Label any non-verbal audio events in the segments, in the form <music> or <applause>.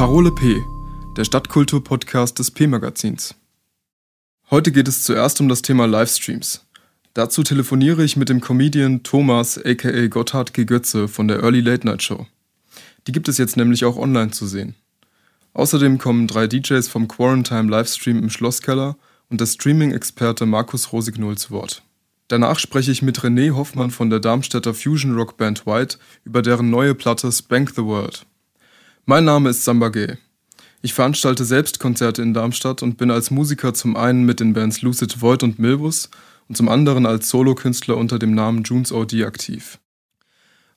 Parole P, der Stadtkultur-Podcast des P-Magazins. Heute geht es zuerst um das Thema Livestreams. Dazu telefoniere ich mit dem Comedian Thomas aka Gotthard G. Götze von der Early Late Night Show. Die gibt es jetzt nämlich auch online zu sehen. Außerdem kommen drei DJs vom Quarantine Livestream im Schlosskeller und der Streaming-Experte Markus Rosignol zu Wort. Danach spreche ich mit René Hoffmann von der Darmstädter Fusion Rock Band White über deren neue Platte Spank the World. Mein Name ist Samba Gay. Ich veranstalte selbst Konzerte in Darmstadt und bin als Musiker zum einen mit den Bands Lucid Void und Milbus und zum anderen als Solokünstler unter dem Namen Junes OD aktiv.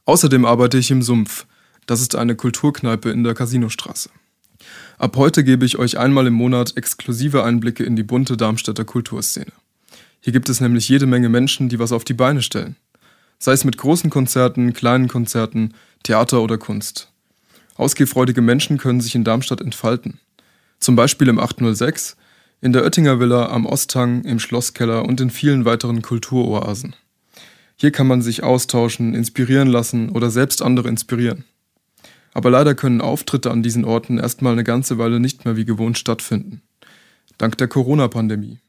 Außerdem arbeite ich im Sumpf. Das ist eine Kulturkneipe in der Casinostraße. Ab heute gebe ich euch einmal im Monat exklusive Einblicke in die bunte Darmstädter Kulturszene. Hier gibt es nämlich jede Menge Menschen, die was auf die Beine stellen. Sei es mit großen Konzerten, kleinen Konzerten, Theater oder Kunst. Ausgehfreudige Menschen können sich in Darmstadt entfalten. Zum Beispiel im 806, in der Oettinger Villa, am Osthang, im Schlosskeller und in vielen weiteren Kulturoasen. Hier kann man sich austauschen, inspirieren lassen oder selbst andere inspirieren. Aber leider können Auftritte an diesen Orten erstmal eine ganze Weile nicht mehr wie gewohnt stattfinden. Dank der Corona-Pandemie.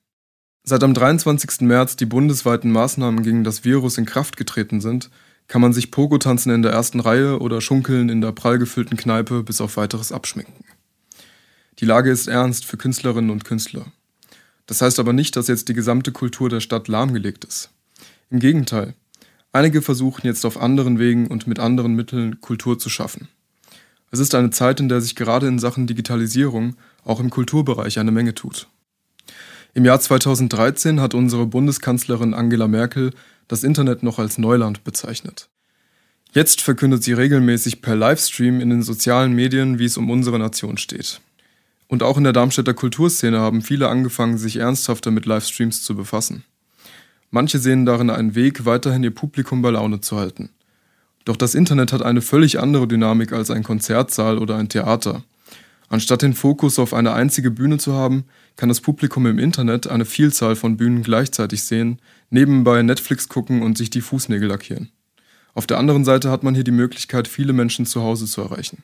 Seit am 23. März die bundesweiten Maßnahmen gegen das Virus in Kraft getreten sind, kann man sich Pogo tanzen in der ersten Reihe oder schunkeln in der prall gefüllten Kneipe bis auf weiteres abschminken. Die Lage ist ernst für Künstlerinnen und Künstler. Das heißt aber nicht, dass jetzt die gesamte Kultur der Stadt lahmgelegt ist. Im Gegenteil, einige versuchen jetzt auf anderen Wegen und mit anderen Mitteln Kultur zu schaffen. Es ist eine Zeit, in der sich gerade in Sachen Digitalisierung auch im Kulturbereich eine Menge tut. Im Jahr 2013 hat unsere Bundeskanzlerin Angela Merkel das Internet noch als Neuland bezeichnet. Jetzt verkündet sie regelmäßig per Livestream in den sozialen Medien, wie es um unsere Nation steht. Und auch in der Darmstädter Kulturszene haben viele angefangen, sich ernsthafter mit Livestreams zu befassen. Manche sehen darin einen Weg, weiterhin ihr Publikum bei Laune zu halten. Doch das Internet hat eine völlig andere Dynamik als ein Konzertsaal oder ein Theater. Anstatt den Fokus auf eine einzige Bühne zu haben, kann das Publikum im Internet eine Vielzahl von Bühnen gleichzeitig sehen, nebenbei Netflix gucken und sich die Fußnägel lackieren. Auf der anderen Seite hat man hier die Möglichkeit, viele Menschen zu Hause zu erreichen.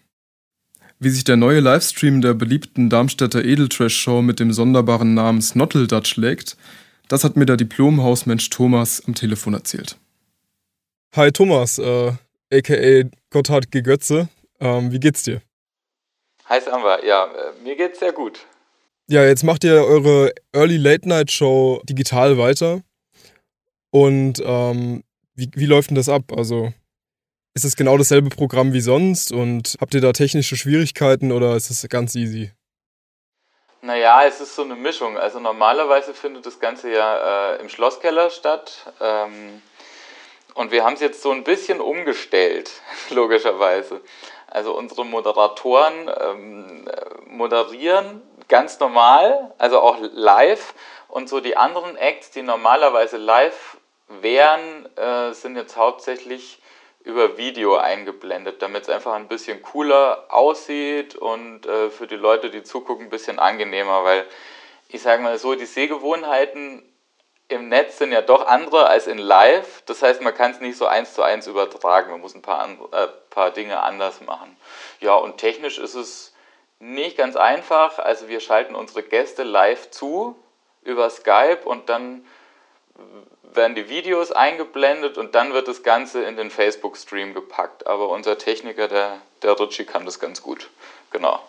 Wie sich der neue Livestream der beliebten Darmstädter Edeltrash-Show mit dem sonderbaren Namen Snotteldutch schlägt, das hat mir der Diplom-Hausmensch Thomas am Telefon erzählt. Hi Thomas, äh, aka Gotthard G. Götze. Ähm, wie geht's dir? Hi Samba, ja, äh, mir geht's sehr gut. Ja, jetzt macht ihr eure Early Late Night Show digital weiter. Und ähm, wie, wie läuft denn das ab? Also ist es genau dasselbe Programm wie sonst und habt ihr da technische Schwierigkeiten oder ist es ganz easy? Naja, es ist so eine Mischung. Also normalerweise findet das Ganze ja äh, im Schlosskeller statt. Ähm, und wir haben es jetzt so ein bisschen umgestellt, <laughs> logischerweise. Also unsere Moderatoren ähm, moderieren ganz normal, also auch live. Und so die anderen Acts, die normalerweise live wären, äh, sind jetzt hauptsächlich über Video eingeblendet, damit es einfach ein bisschen cooler aussieht und äh, für die Leute, die zugucken, ein bisschen angenehmer, weil ich sage mal so, die Sehgewohnheiten im Netz sind ja doch andere als in Live. Das heißt, man kann es nicht so eins zu eins übertragen. Man muss ein paar, äh, paar Dinge anders machen. Ja, und technisch ist es nicht ganz einfach. Also wir schalten unsere Gäste live zu über Skype und dann werden die Videos eingeblendet und dann wird das Ganze in den Facebook-Stream gepackt. Aber unser Techniker, der, der Ritchie, kann das ganz gut. Genau.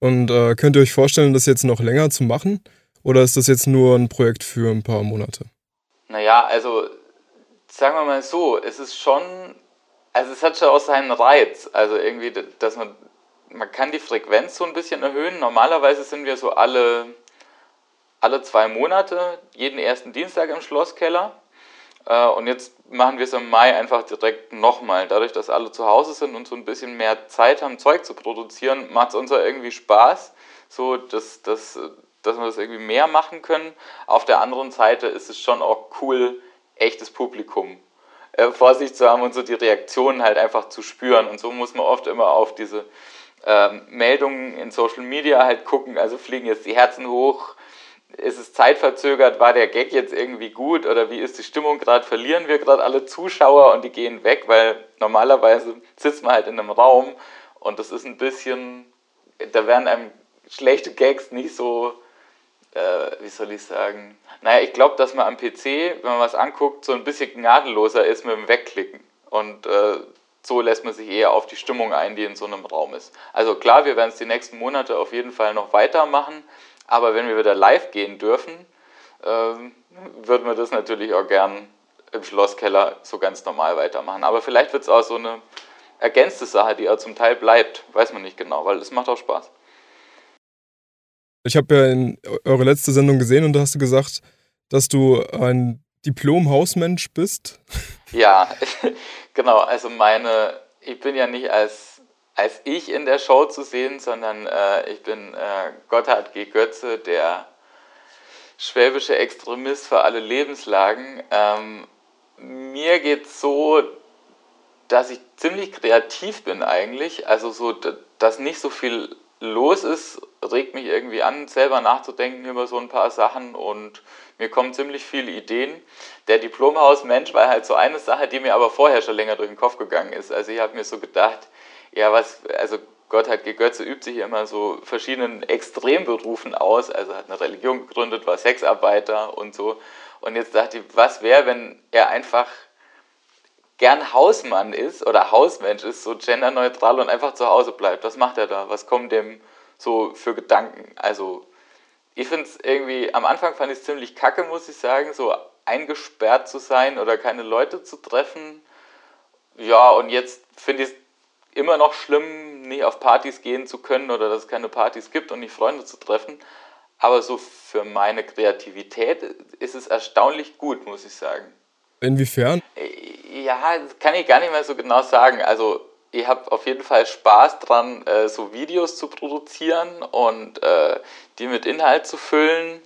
Und äh, könnt ihr euch vorstellen, das jetzt noch länger zu machen? Oder ist das jetzt nur ein Projekt für ein paar Monate? Naja, also sagen wir mal so, es ist schon, also es hat schon auch seinen Reiz. Also irgendwie, dass man, man kann die Frequenz so ein bisschen erhöhen. Normalerweise sind wir so alle, alle zwei Monate, jeden ersten Dienstag im Schlosskeller. Äh, und jetzt machen wir es im Mai einfach direkt nochmal. Dadurch, dass alle zu Hause sind und so ein bisschen mehr Zeit haben, Zeug zu produzieren, macht es uns ja irgendwie Spaß. So, dass, dass dass wir das irgendwie mehr machen können. Auf der anderen Seite ist es schon auch cool, echtes Publikum äh, vor sich zu haben und so die Reaktionen halt einfach zu spüren. Und so muss man oft immer auf diese ähm, Meldungen in Social Media halt gucken. Also fliegen jetzt die Herzen hoch, ist es zeitverzögert, war der Gag jetzt irgendwie gut? Oder wie ist die Stimmung gerade, verlieren wir gerade alle Zuschauer und die gehen weg, weil normalerweise sitzt man halt in einem Raum und das ist ein bisschen da werden einem schlechte Gags nicht so, äh, wie soll ich sagen, naja, ich glaube, dass man am PC, wenn man was anguckt, so ein bisschen gnadenloser ist mit dem Wegklicken. Und äh, so lässt man sich eher auf die Stimmung ein, die in so einem Raum ist. Also klar, wir werden es die nächsten Monate auf jeden Fall noch weitermachen, aber wenn wir wieder live gehen dürfen, ähm, würden wir das natürlich auch gern im Schlosskeller so ganz normal weitermachen. Aber vielleicht wird es auch so eine ergänzte Sache, die auch zum Teil bleibt, weiß man nicht genau, weil es macht auch Spaß. Ich habe ja in eure letzte Sendung gesehen und da hast du gesagt, dass du ein Diplom-Hausmensch bist. Ja, <laughs> genau. Also meine, ich bin ja nicht als, als ich in der Show zu sehen, sondern äh, ich bin äh, Gotthard G. Götze, der schwäbische Extremist für alle Lebenslagen. Ähm, mir geht es so, dass ich ziemlich kreativ bin eigentlich. Also so, dass nicht so viel los ist, regt mich irgendwie an, selber nachzudenken über so ein paar Sachen und mir kommen ziemlich viele Ideen. Der Diplomhaus-Mensch war halt so eine Sache, die mir aber vorher schon länger durch den Kopf gegangen ist. Also ich habe mir so gedacht, ja, was, also Gott hat Götze übt sich immer so verschiedenen Extremberufen aus, also hat eine Religion gegründet, war Sexarbeiter und so. Und jetzt dachte ich, was wäre, wenn er einfach gern Hausmann ist oder Hausmensch ist, so genderneutral und einfach zu Hause bleibt. Was macht er da? Was kommen dem so für Gedanken? Also, ich finde es irgendwie, am Anfang fand ich es ziemlich kacke, muss ich sagen, so eingesperrt zu sein oder keine Leute zu treffen. Ja, und jetzt finde ich es immer noch schlimm, nicht auf Partys gehen zu können oder dass es keine Partys gibt und nicht Freunde zu treffen. Aber so für meine Kreativität ist es erstaunlich gut, muss ich sagen. Inwiefern? Ja, das kann ich gar nicht mehr so genau sagen. Also ich habe auf jeden Fall Spaß dran, äh, so Videos zu produzieren und äh, die mit Inhalt zu füllen.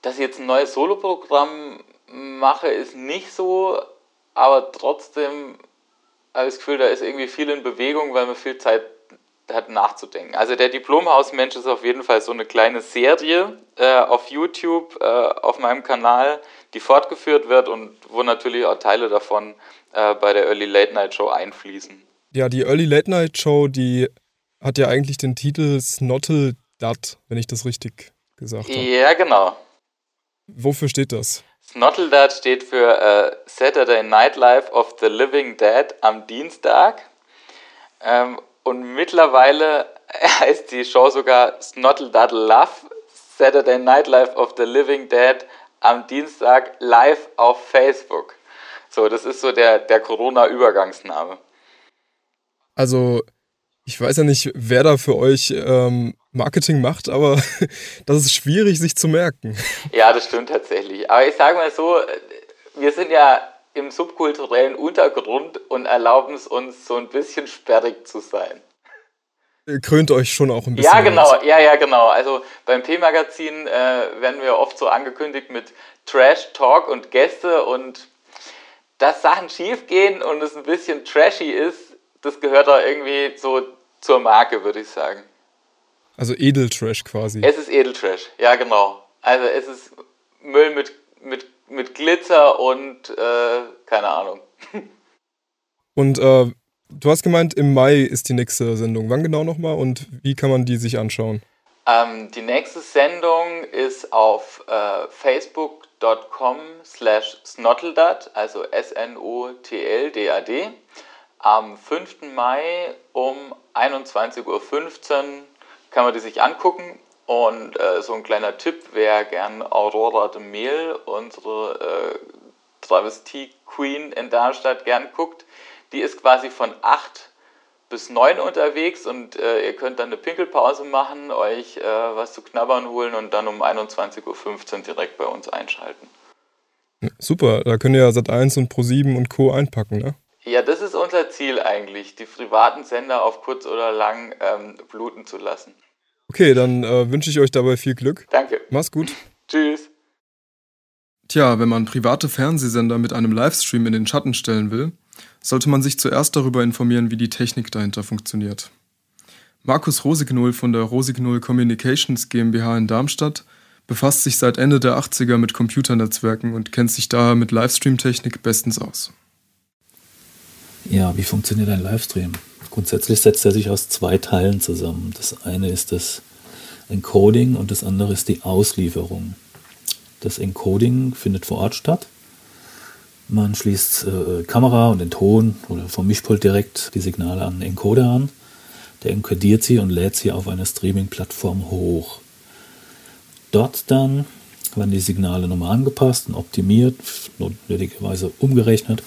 Dass ich jetzt ein neues Soloprogramm mache, ist nicht so, aber trotzdem habe ich das Gefühl, da ist irgendwie viel in Bewegung, weil man viel Zeit hat nachzudenken. Also der Diplomhausmensch ist auf jeden Fall so eine kleine Serie äh, auf YouTube, äh, auf meinem Kanal, die fortgeführt wird und wo natürlich auch Teile davon äh, bei der Early Late Night Show einfließen. Ja, die Early Late Night Show, die hat ja eigentlich den Titel Snottle Dat, wenn ich das richtig gesagt habe. Ja, genau. Wofür steht das? Snottle Dat steht für äh, Saturday Night Life of the Living Dead am Dienstag. Ähm, und mittlerweile <laughs> heißt die Show sogar Snottle Daddle Love, Saturday Night Life of the Living Dead am Dienstag live auf Facebook. So, das ist so der, der Corona-Übergangsname. Also, ich weiß ja nicht, wer da für euch ähm, Marketing macht, aber <laughs> das ist schwierig, sich zu merken. Ja, das stimmt tatsächlich. Aber ich sage mal so, wir sind ja im subkulturellen Untergrund und erlauben es uns so ein bisschen sperrig zu sein. Krönt euch schon auch ein bisschen. Ja, genau, aus. ja, ja, genau. Also beim P-Magazin äh, werden wir oft so angekündigt mit Trash, Talk und Gäste und dass Sachen schief gehen und es ein bisschen trashy ist, das gehört da irgendwie so zur Marke, würde ich sagen. Also Edeltrash quasi. Es ist Edeltrash, ja genau. Also es ist Müll mit, mit mit Glitzer und äh, keine Ahnung. Und äh, du hast gemeint, im Mai ist die nächste Sendung. Wann genau nochmal und wie kann man die sich anschauen? Ähm, die nächste Sendung ist auf äh, facebook.com slash snottledad, also S-N-O-T-L-D-A-D, am 5. Mai um 21.15 Uhr kann man die sich angucken und äh, so ein kleiner Tipp, wer gern Aurora de Mehl, unsere äh, Travestie-Queen in Darmstadt, gern guckt, die ist quasi von 8 bis 9 unterwegs und äh, ihr könnt dann eine Pinkelpause machen, euch äh, was zu knabbern holen und dann um 21.15 Uhr direkt bei uns einschalten. Super, da könnt ihr ja Sat1 und Pro7 und Co. einpacken, ne? Ja, das ist unser Ziel eigentlich, die privaten Sender auf kurz oder lang ähm, bluten zu lassen. Okay, dann äh, wünsche ich euch dabei viel Glück. Danke. Mach's gut. Tschüss. Tja, wenn man private Fernsehsender mit einem Livestream in den Schatten stellen will, sollte man sich zuerst darüber informieren, wie die Technik dahinter funktioniert. Markus Rosignull von der Rosignull Communications GmbH in Darmstadt befasst sich seit Ende der 80er mit Computernetzwerken und kennt sich daher mit Livestream-Technik bestens aus. Ja, wie funktioniert ein Livestream? Grundsätzlich setzt er sich aus zwei Teilen zusammen. Das eine ist das Encoding und das andere ist die Auslieferung. Das Encoding findet vor Ort statt. Man schließt äh, Kamera und den Ton oder vom Mischpult direkt die Signale an den Encoder an. Der encodiert sie und lädt sie auf eine Streaming-Plattform hoch. Dort dann werden die Signale nochmal angepasst und optimiert, notwendigerweise umgerechnet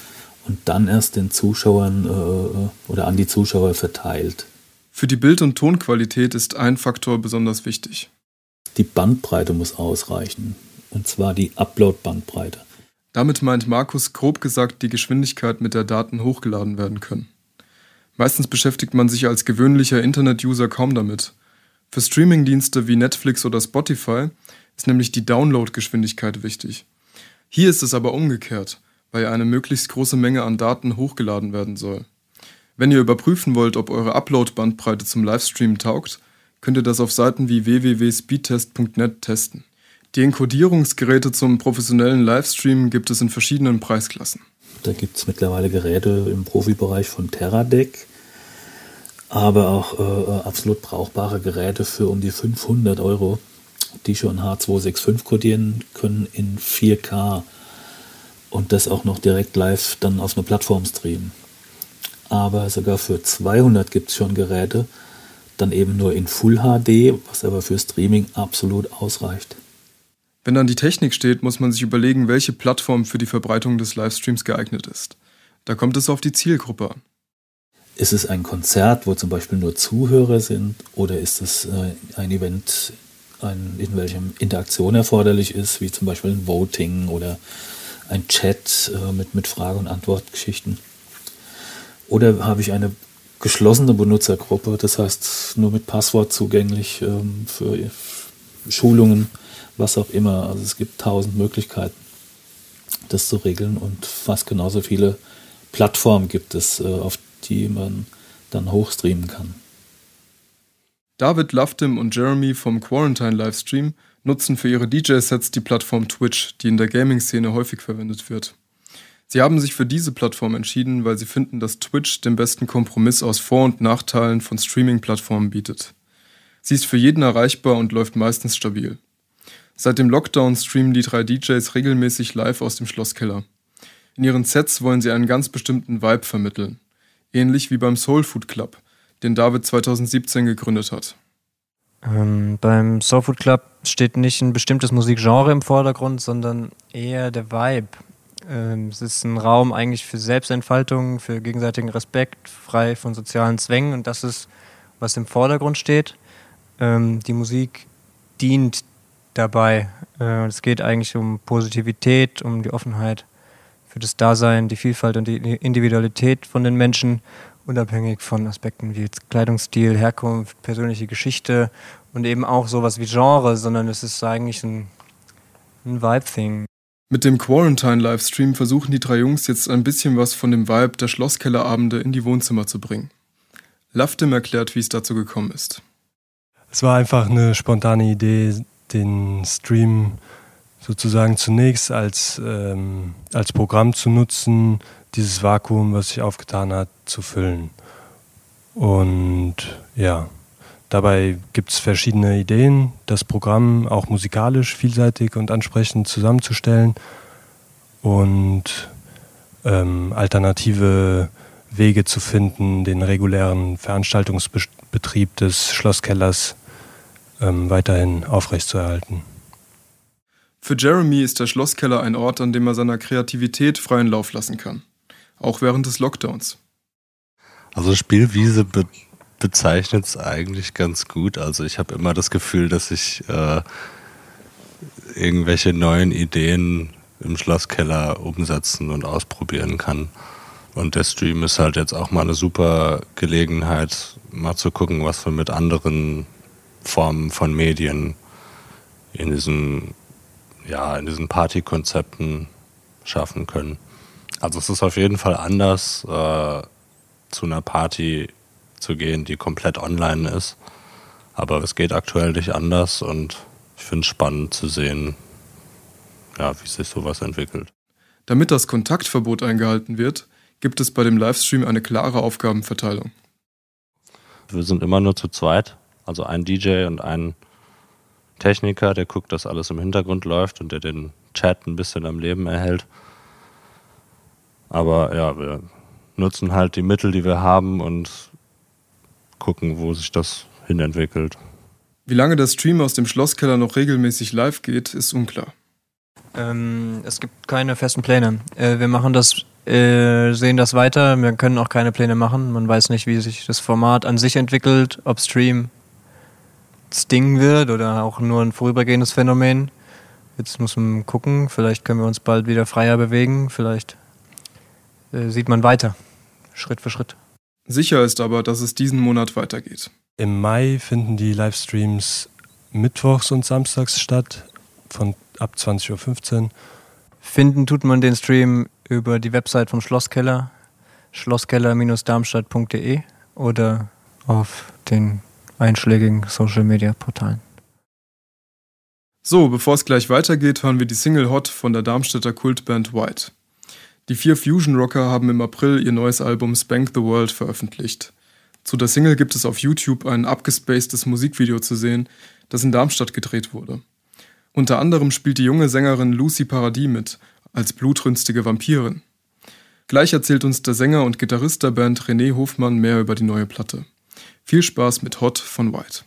und dann erst den Zuschauern äh, oder an die Zuschauer verteilt. Für die Bild- und Tonqualität ist ein Faktor besonders wichtig. Die Bandbreite muss ausreichen, und zwar die Upload-Bandbreite. Damit meint Markus grob gesagt die Geschwindigkeit, mit der Daten hochgeladen werden können. Meistens beschäftigt man sich als gewöhnlicher Internet-User kaum damit. Für Streamingdienste wie Netflix oder Spotify ist nämlich die Download-Geschwindigkeit wichtig. Hier ist es aber umgekehrt weil eine möglichst große Menge an Daten hochgeladen werden soll. Wenn ihr überprüfen wollt, ob eure Upload-Bandbreite zum Livestream taugt, könnt ihr das auf Seiten wie www.speedtest.net testen. Die Enkodierungsgeräte zum professionellen Livestream gibt es in verschiedenen Preisklassen. Da gibt es mittlerweile Geräte im Profibereich von Teradek, aber auch äh, absolut brauchbare Geräte für um die 500 Euro, die schon H265 kodieren können in 4K und das auch noch direkt live dann auf einer Plattform streamen. Aber sogar für 200 gibt es schon Geräte, dann eben nur in Full HD, was aber für Streaming absolut ausreicht. Wenn dann die Technik steht, muss man sich überlegen, welche Plattform für die Verbreitung des Livestreams geeignet ist. Da kommt es auf die Zielgruppe an. Ist es ein Konzert, wo zum Beispiel nur Zuhörer sind, oder ist es äh, ein Event, ein, in welchem Interaktion erforderlich ist, wie zum Beispiel ein Voting oder ein Chat äh, mit, mit Frage- und Antwortgeschichten. Oder habe ich eine geschlossene Benutzergruppe, das heißt nur mit Passwort zugänglich ähm, für Schulungen, was auch immer. Also es gibt tausend Möglichkeiten, das zu regeln und fast genauso viele Plattformen gibt es, äh, auf die man dann hochstreamen kann. David Luftim und Jeremy vom Quarantine Livestream nutzen für ihre DJ-Sets die Plattform Twitch, die in der Gaming-Szene häufig verwendet wird. Sie haben sich für diese Plattform entschieden, weil sie finden, dass Twitch den besten Kompromiss aus Vor- und Nachteilen von Streaming-Plattformen bietet. Sie ist für jeden erreichbar und läuft meistens stabil. Seit dem Lockdown streamen die drei DJs regelmäßig live aus dem Schlosskeller. In ihren Sets wollen sie einen ganz bestimmten Vibe vermitteln. Ähnlich wie beim Soul Food Club, den David 2017 gegründet hat. Ähm, beim Soulfood Club steht nicht ein bestimmtes Musikgenre im Vordergrund, sondern eher der Vibe. Ähm, es ist ein Raum eigentlich für Selbstentfaltung, für gegenseitigen Respekt, frei von sozialen Zwängen und das ist, was im Vordergrund steht. Ähm, die Musik dient dabei. Äh, es geht eigentlich um Positivität, um die Offenheit für das Dasein, die Vielfalt und die Individualität von den Menschen unabhängig von Aspekten wie jetzt Kleidungsstil, Herkunft, persönliche Geschichte und eben auch sowas wie Genre, sondern es ist eigentlich ein, ein Vibe-Thing. Mit dem Quarantine-Livestream versuchen die drei Jungs jetzt ein bisschen was von dem Vibe der Schlosskellerabende in die Wohnzimmer zu bringen. Laftim erklärt, wie es dazu gekommen ist. Es war einfach eine spontane Idee, den Stream sozusagen zunächst als, ähm, als Programm zu nutzen, dieses Vakuum, was sich aufgetan hat, zu füllen. Und ja, dabei gibt es verschiedene Ideen, das Programm auch musikalisch vielseitig und ansprechend zusammenzustellen und ähm, alternative Wege zu finden, den regulären Veranstaltungsbetrieb des Schlosskellers ähm, weiterhin aufrechtzuerhalten. Für Jeremy ist der Schlosskeller ein Ort, an dem er seiner Kreativität freien Lauf lassen kann auch während des Lockdowns. Also Spielwiese be bezeichnet es eigentlich ganz gut. Also ich habe immer das Gefühl, dass ich äh, irgendwelche neuen Ideen im Schlosskeller umsetzen und ausprobieren kann. Und der Stream ist halt jetzt auch mal eine super Gelegenheit, mal zu gucken, was wir mit anderen Formen von Medien in diesen, ja, in diesen Partykonzepten schaffen können. Also es ist auf jeden Fall anders, äh, zu einer Party zu gehen, die komplett online ist. Aber es geht aktuell nicht anders und ich finde es spannend zu sehen, ja, wie sich sowas entwickelt. Damit das Kontaktverbot eingehalten wird, gibt es bei dem Livestream eine klare Aufgabenverteilung. wir sind immer nur zu zweit. Also ein DJ und ein Techniker, der guckt, dass alles im Hintergrund läuft und der den Chat ein bisschen am Leben erhält. Aber ja, wir nutzen halt die Mittel, die wir haben und gucken, wo sich das hinentwickelt. Wie lange der Stream aus dem Schlosskeller noch regelmäßig live geht, ist unklar. Ähm, es gibt keine festen Pläne. Äh, wir machen das, äh, sehen das weiter. Wir können auch keine Pläne machen. Man weiß nicht, wie sich das Format an sich entwickelt, ob Stream Sting wird oder auch nur ein vorübergehendes Phänomen. Jetzt muss man gucken. Vielleicht können wir uns bald wieder freier bewegen. Vielleicht äh, sieht man weiter, Schritt für Schritt. Sicher ist aber, dass es diesen Monat weitergeht. Im Mai finden die Livestreams mittwochs und samstags statt, von ab 20.15 Uhr. Finden tut man den Stream über die Website vom Schlosskeller, schlosskeller-darmstadt.de oder auf den einschlägigen Social-Media-Portalen. So, bevor es gleich weitergeht, hören wir die Single Hot von der Darmstädter Kultband White. Die vier Fusion Rocker haben im April ihr neues Album Spank the World veröffentlicht. Zu der Single gibt es auf YouTube ein abgespacedes Musikvideo zu sehen, das in Darmstadt gedreht wurde. Unter anderem spielt die junge Sängerin Lucy Paradis mit, als blutrünstige Vampirin. Gleich erzählt uns der Sänger und Gitarrist der Band René Hofmann mehr über die neue Platte. Viel Spaß mit Hot von White.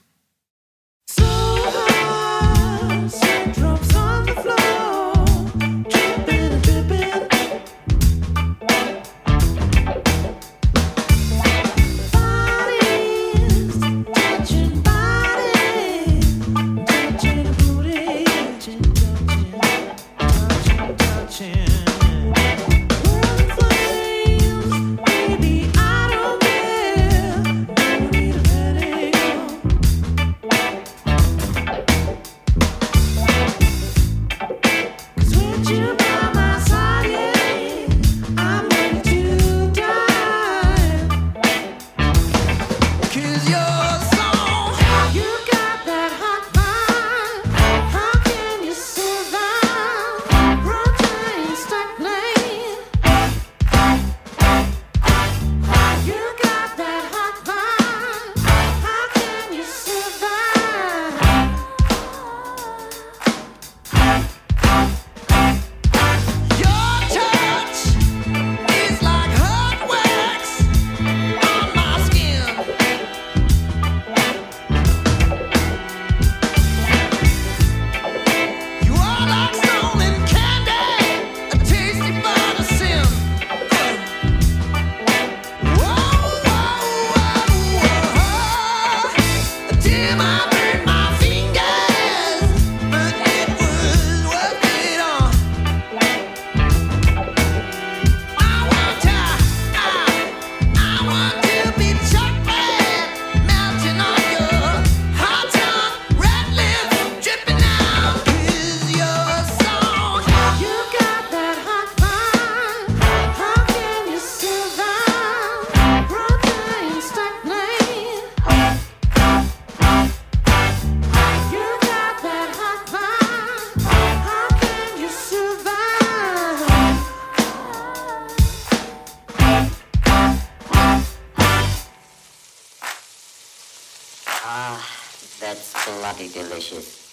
That's bloody delicious.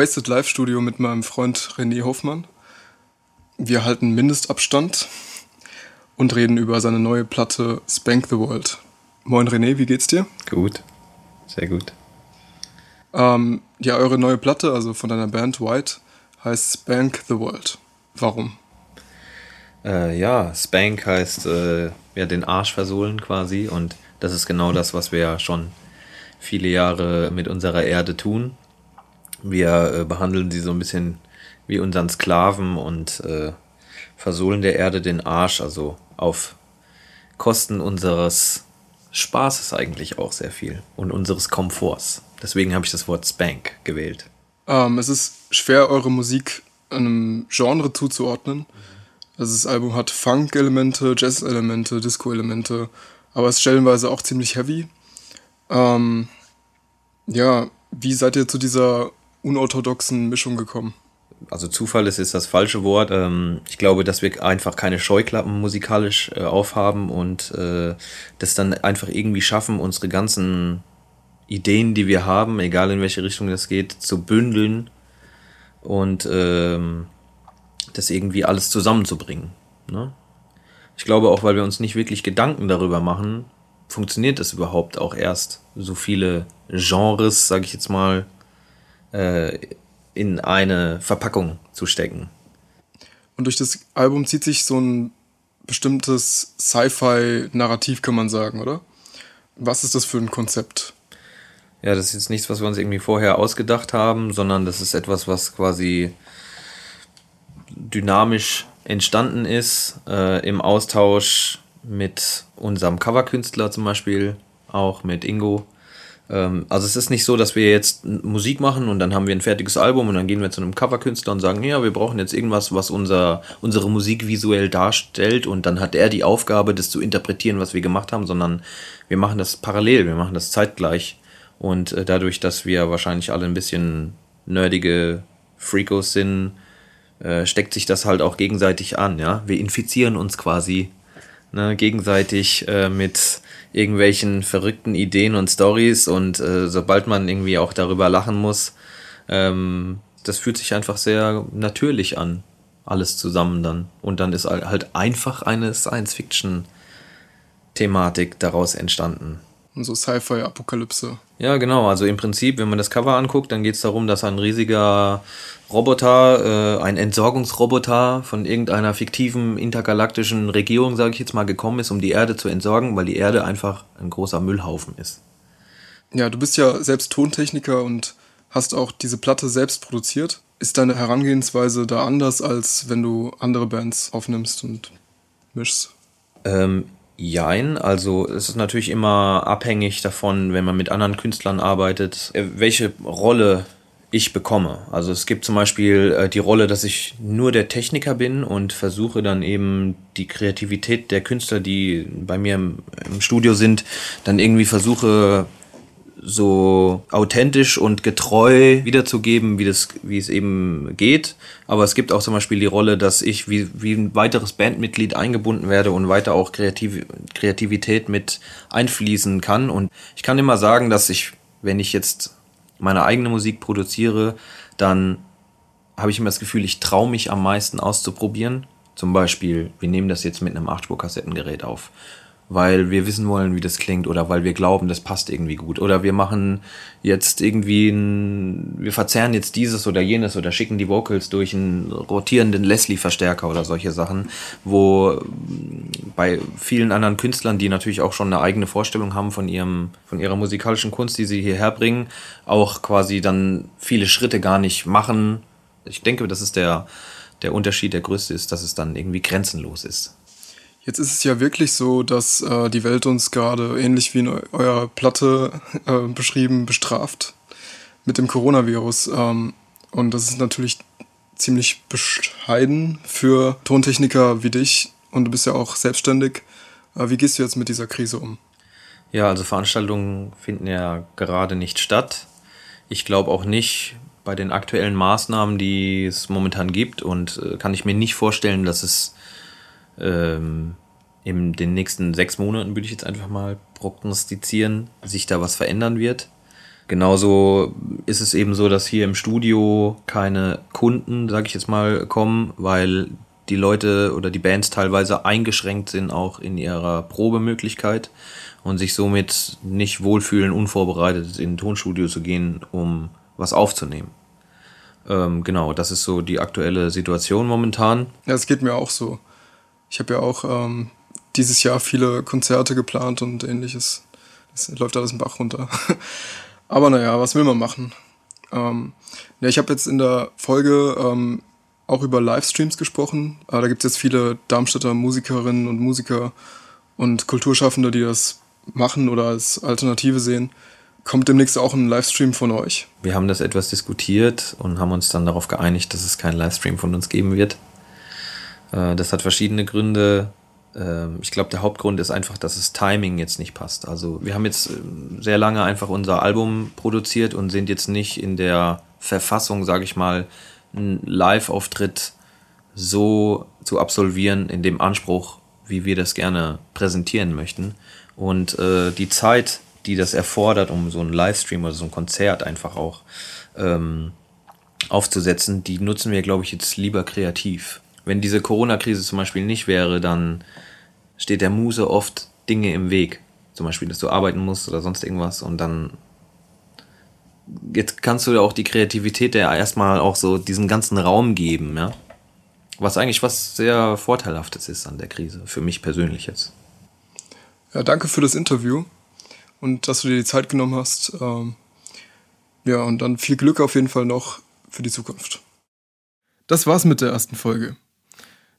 Wasted Live Studio mit meinem Freund René Hoffmann. Wir halten Mindestabstand und reden über seine neue Platte Spank the World. Moin René, wie geht's dir? Gut, sehr gut. Ähm, ja, eure neue Platte, also von deiner Band White, heißt Spank the World. Warum? Äh, ja, Spank heißt äh, ja den Arsch versohlen quasi und das ist genau das, was wir ja schon viele Jahre mit unserer Erde tun. Wir äh, behandeln sie so ein bisschen wie unseren Sklaven und äh, versohlen der Erde den Arsch, also auf Kosten unseres Spaßes eigentlich auch sehr viel und unseres Komforts. Deswegen habe ich das Wort Spank gewählt. Ähm, es ist schwer, eure Musik einem Genre zuzuordnen. Also das Album hat Funk-Elemente, Jazz-Elemente, Disco-Elemente, aber es ist stellenweise auch ziemlich heavy. Ähm, ja, wie seid ihr zu dieser unorthodoxen Mischung gekommen? also Zufall ist jetzt das falsche Wort. Ähm, ich glaube, dass wir einfach keine Scheuklappen musikalisch äh, aufhaben und äh, das dann einfach irgendwie schaffen, unsere ganzen Ideen, die wir haben, egal in welche Richtung das geht, zu bündeln und ähm, das irgendwie alles zusammenzubringen. Ne? Ich glaube auch, weil wir uns nicht wirklich Gedanken darüber machen, funktioniert es überhaupt auch erst, so viele Genres, sage ich jetzt mal, äh, in eine Verpackung zu stecken. Und durch das Album zieht sich so ein bestimmtes Sci-Fi-Narrativ, kann man sagen, oder? Was ist das für ein Konzept? Ja, das ist jetzt nichts, was wir uns irgendwie vorher ausgedacht haben, sondern das ist etwas, was quasi dynamisch entstanden ist, äh, im Austausch mit unserem Coverkünstler zum Beispiel, auch mit Ingo. Ähm, also es ist nicht so, dass wir jetzt Musik machen und dann haben wir ein fertiges Album und dann gehen wir zu einem Coverkünstler und sagen, ja, wir brauchen jetzt irgendwas, was unser, unsere Musik visuell darstellt und dann hat er die Aufgabe, das zu interpretieren, was wir gemacht haben, sondern wir machen das parallel, wir machen das zeitgleich und äh, dadurch, dass wir wahrscheinlich alle ein bisschen nerdige Freakos sind, äh, steckt sich das halt auch gegenseitig an, ja. Wir infizieren uns quasi ne, gegenseitig äh, mit irgendwelchen verrückten Ideen und Stories und äh, sobald man irgendwie auch darüber lachen muss, ähm, das fühlt sich einfach sehr natürlich an, alles zusammen dann. Und dann ist halt einfach eine Science-Fiction-Thematik daraus entstanden. Und so Sci-Fi-Apokalypse. Ja, genau. Also im Prinzip, wenn man das Cover anguckt, dann geht es darum, dass ein riesiger Roboter, äh, ein Entsorgungsroboter von irgendeiner fiktiven intergalaktischen Regierung, sage ich jetzt mal, gekommen ist, um die Erde zu entsorgen, weil die Erde einfach ein großer Müllhaufen ist. Ja, du bist ja selbst Tontechniker und hast auch diese Platte selbst produziert. Ist deine Herangehensweise da anders, als wenn du andere Bands aufnimmst und mischst? Ähm, jein, also es ist natürlich immer abhängig davon, wenn man mit anderen Künstlern arbeitet, äh, welche Rolle ich bekomme. Also es gibt zum Beispiel äh, die Rolle, dass ich nur der Techniker bin und versuche dann eben die Kreativität der Künstler, die bei mir im, im Studio sind, dann irgendwie versuche so authentisch und getreu wiederzugeben, wie das, wie es eben geht. Aber es gibt auch zum Beispiel die Rolle, dass ich wie, wie ein weiteres Bandmitglied eingebunden werde und weiter auch Kreativ Kreativität mit einfließen kann. Und ich kann immer sagen, dass ich, wenn ich jetzt meine eigene Musik produziere, dann habe ich immer das Gefühl, ich traue mich am meisten auszuprobieren. Zum Beispiel, wir nehmen das jetzt mit einem 8-Spur-Kassettengerät auf weil wir wissen wollen, wie das klingt oder weil wir glauben, das passt irgendwie gut. Oder wir machen jetzt irgendwie ein, wir verzerren jetzt dieses oder jenes oder schicken die Vocals durch einen rotierenden Leslie-Verstärker oder solche Sachen, wo bei vielen anderen Künstlern, die natürlich auch schon eine eigene Vorstellung haben von ihrem, von ihrer musikalischen Kunst, die sie hierher bringen, auch quasi dann viele Schritte gar nicht machen. Ich denke, das ist der, der Unterschied, der größte ist, dass es dann irgendwie grenzenlos ist. Jetzt ist es ja wirklich so, dass äh, die Welt uns gerade ähnlich wie in eu eurer Platte äh, beschrieben bestraft mit dem Coronavirus. Ähm, und das ist natürlich ziemlich bescheiden für Tontechniker wie dich und du bist ja auch selbstständig. Äh, Wie gehst du jetzt mit dieser Krise um? Ja, also Veranstaltungen finden ja gerade nicht statt. Ich glaube auch nicht bei den aktuellen Maßnahmen, die es momentan gibt und äh, kann ich mir nicht vorstellen, dass es ähm, in den nächsten sechs Monaten, würde ich jetzt einfach mal prognostizieren, sich da was verändern wird. Genauso ist es eben so, dass hier im Studio keine Kunden, sage ich jetzt mal, kommen, weil die Leute oder die Bands teilweise eingeschränkt sind auch in ihrer Probemöglichkeit und sich somit nicht wohlfühlen, unvorbereitet in ein Tonstudio zu gehen, um was aufzunehmen. Ähm, genau, das ist so die aktuelle Situation momentan. Ja, es geht mir auch so. Ich habe ja auch ähm, dieses Jahr viele Konzerte geplant und ähnliches. Das läuft alles im Bach runter. <laughs> Aber naja, was will man machen? Ähm, ja, ich habe jetzt in der Folge ähm, auch über Livestreams gesprochen. Äh, da gibt es jetzt viele Darmstädter Musikerinnen und Musiker und Kulturschaffende, die das machen oder als Alternative sehen. Kommt demnächst auch ein Livestream von euch? Wir haben das etwas diskutiert und haben uns dann darauf geeinigt, dass es keinen Livestream von uns geben wird. Äh, Das hat verschiedene Gründe. Ähm, Ich glaube, der Hauptgrund ist einfach, dass das Timing jetzt nicht passt. Also wir haben jetzt ähm, sehr lange einfach unser Album produziert und sind jetzt nicht in der Verfassung, sage ich mal, einen Live-Auftritt so zu absolvieren in dem Anspruch, wie wir das gerne präsentieren möchten. Und äh, die Zeit, die das erfordert, um so einen Livestream oder so ein Konzert einfach auch ähm, aufzusetzen, die nutzen wir, glaube ich, jetzt lieber kreativ. Wenn diese Corona-Krise zum Beispiel nicht wäre, dann steht der Muse oft Dinge im Weg. Zum Beispiel, dass du arbeiten musst oder sonst irgendwas und dann jetzt kannst du ja auch die Kreativität ja erstmal auch so diesen ganzen Raum geben, ja. Was eigentlich was sehr Vorteilhaftes ist an der Krise, für mich persönlich jetzt. Ja, danke für das Interview und dass du dir die Zeit genommen hast. Ähm, ja, und dann viel Glück auf jeden Fall noch für die Zukunft. Das war's mit der ersten Folge.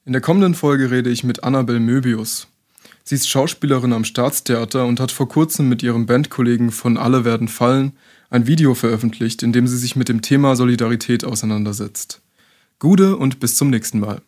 In der kommenden Folge rede ich mit Annabel Möbius. Sie ist Schauspielerin am Staatstheater und hat vor kurzem mit ihrem Bandkollegen von Alle werden fallen ein Video veröffentlicht, in dem sie sich mit dem Thema Solidarität auseinandersetzt. Gude und bis zum nächsten Mal.